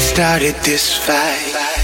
started this fight.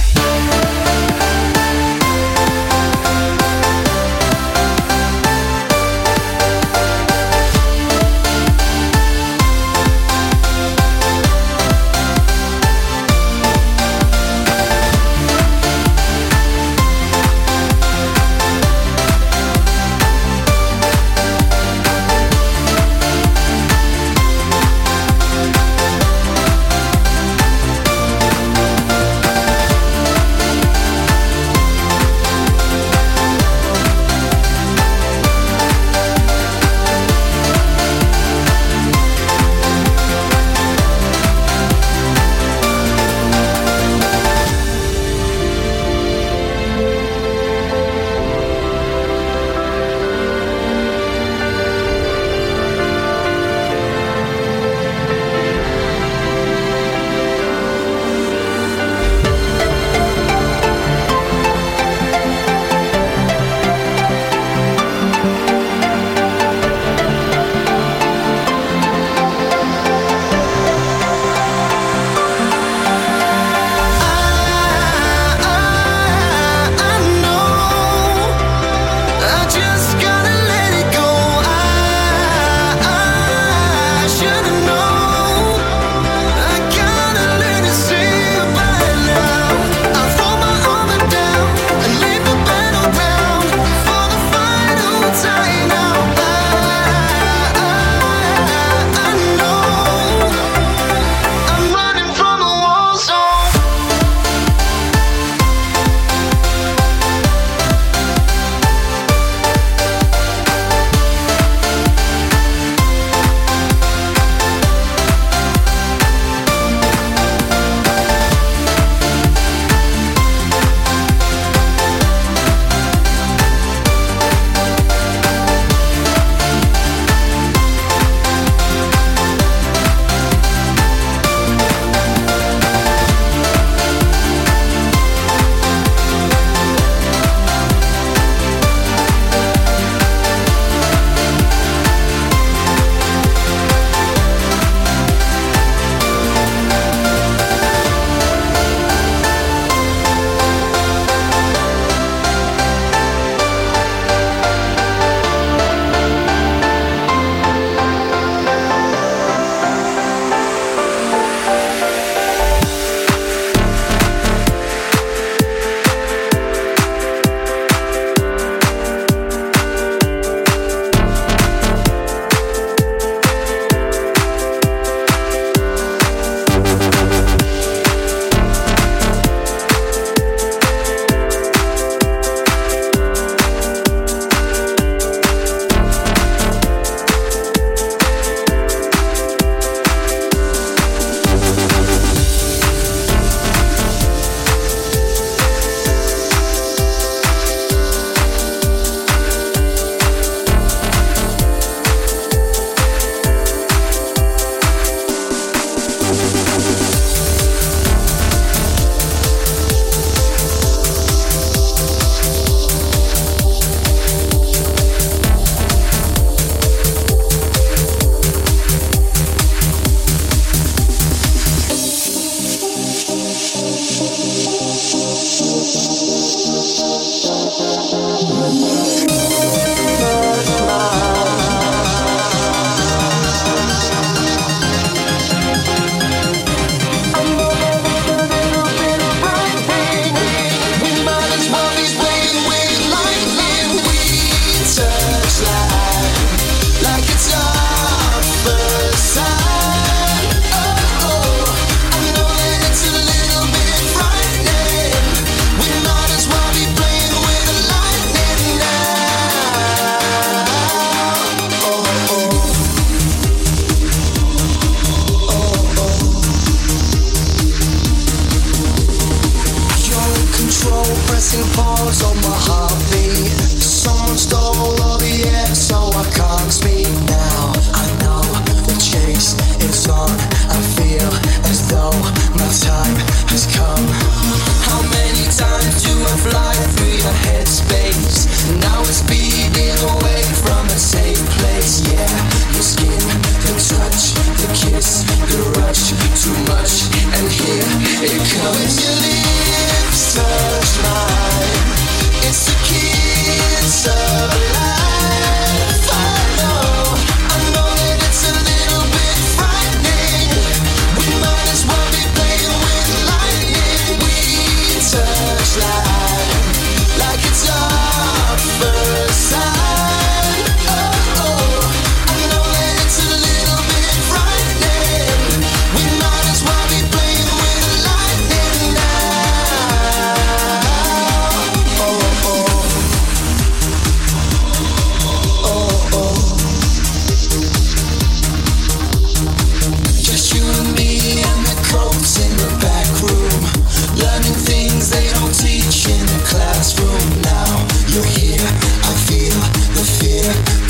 Touch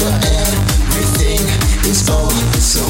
light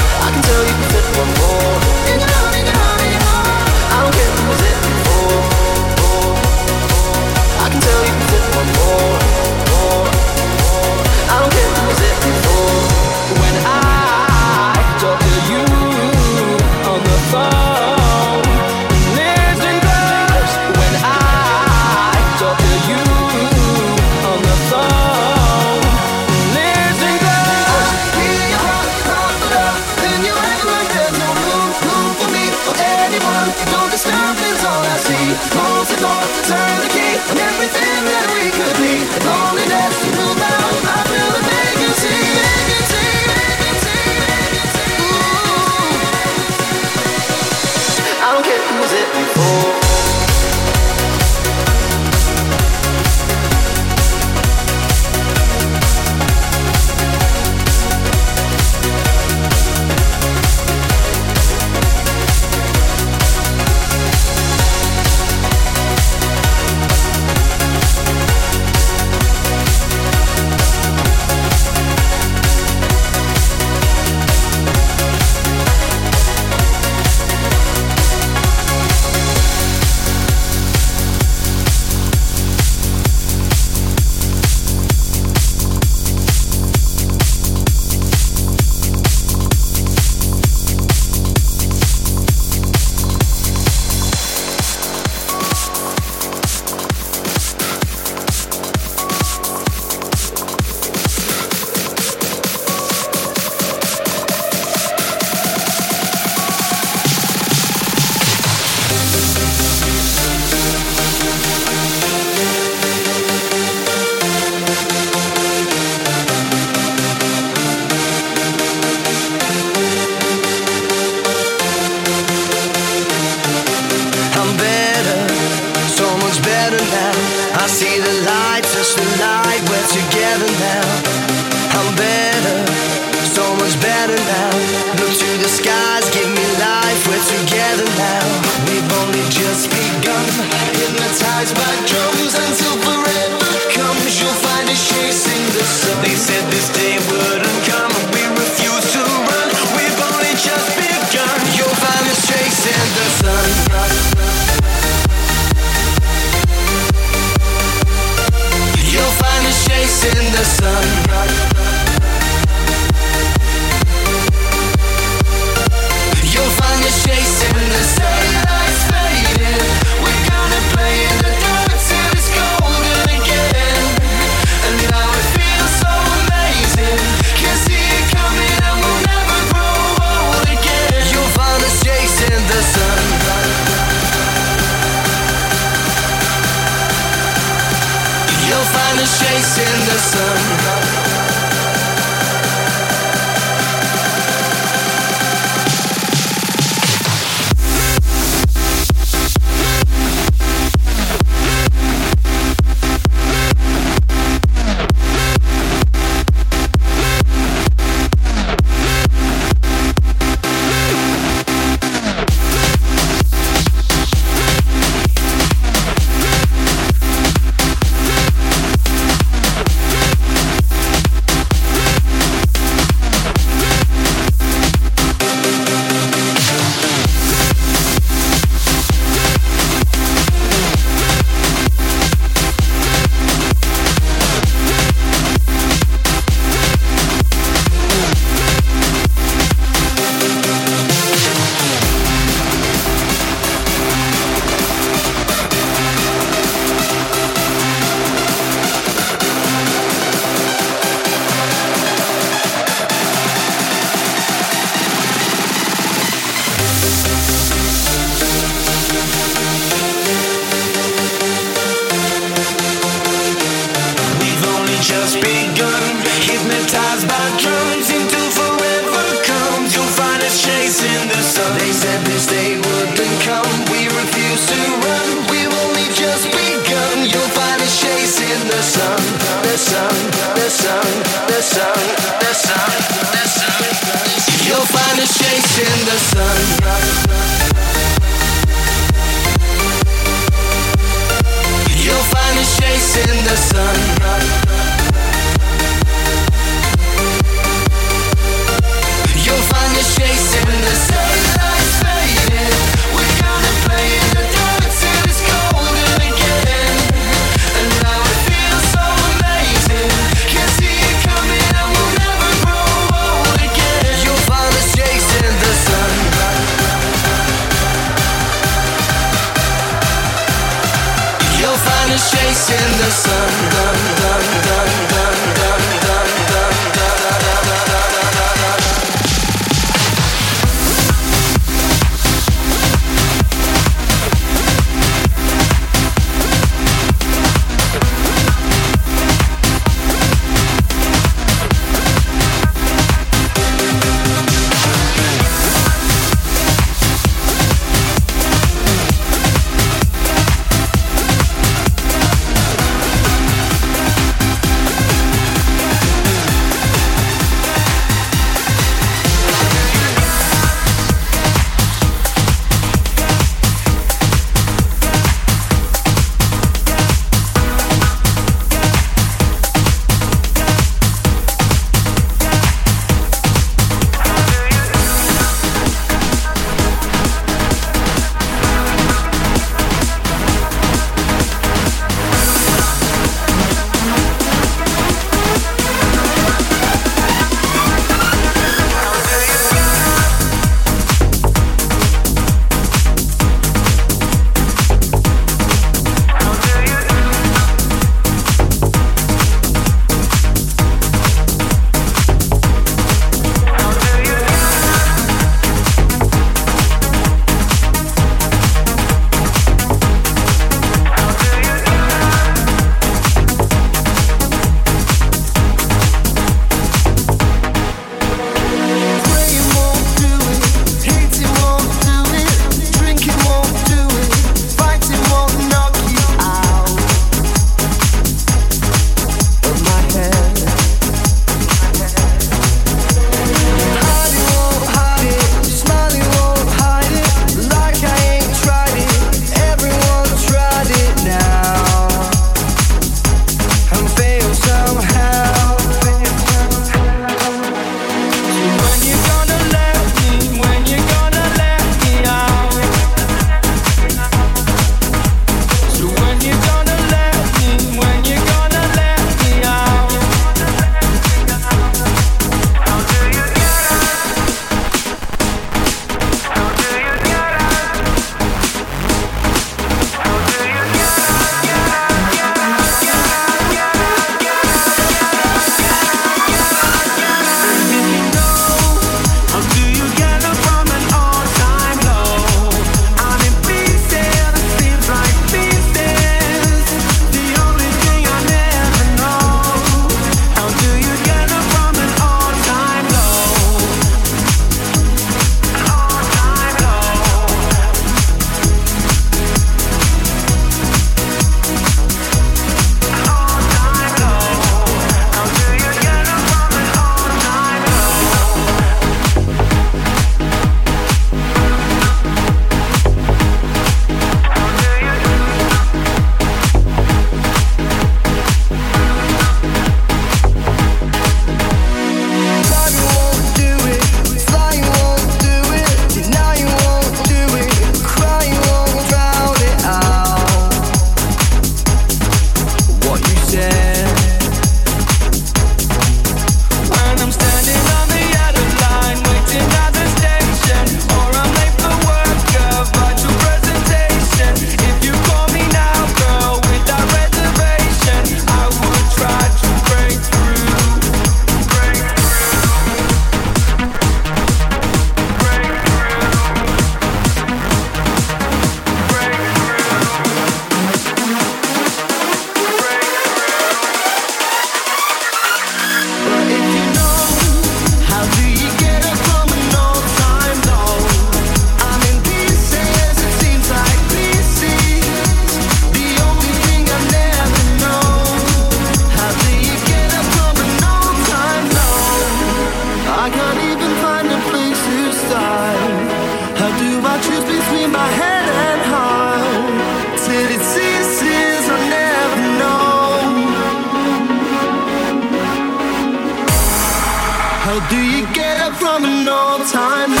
time.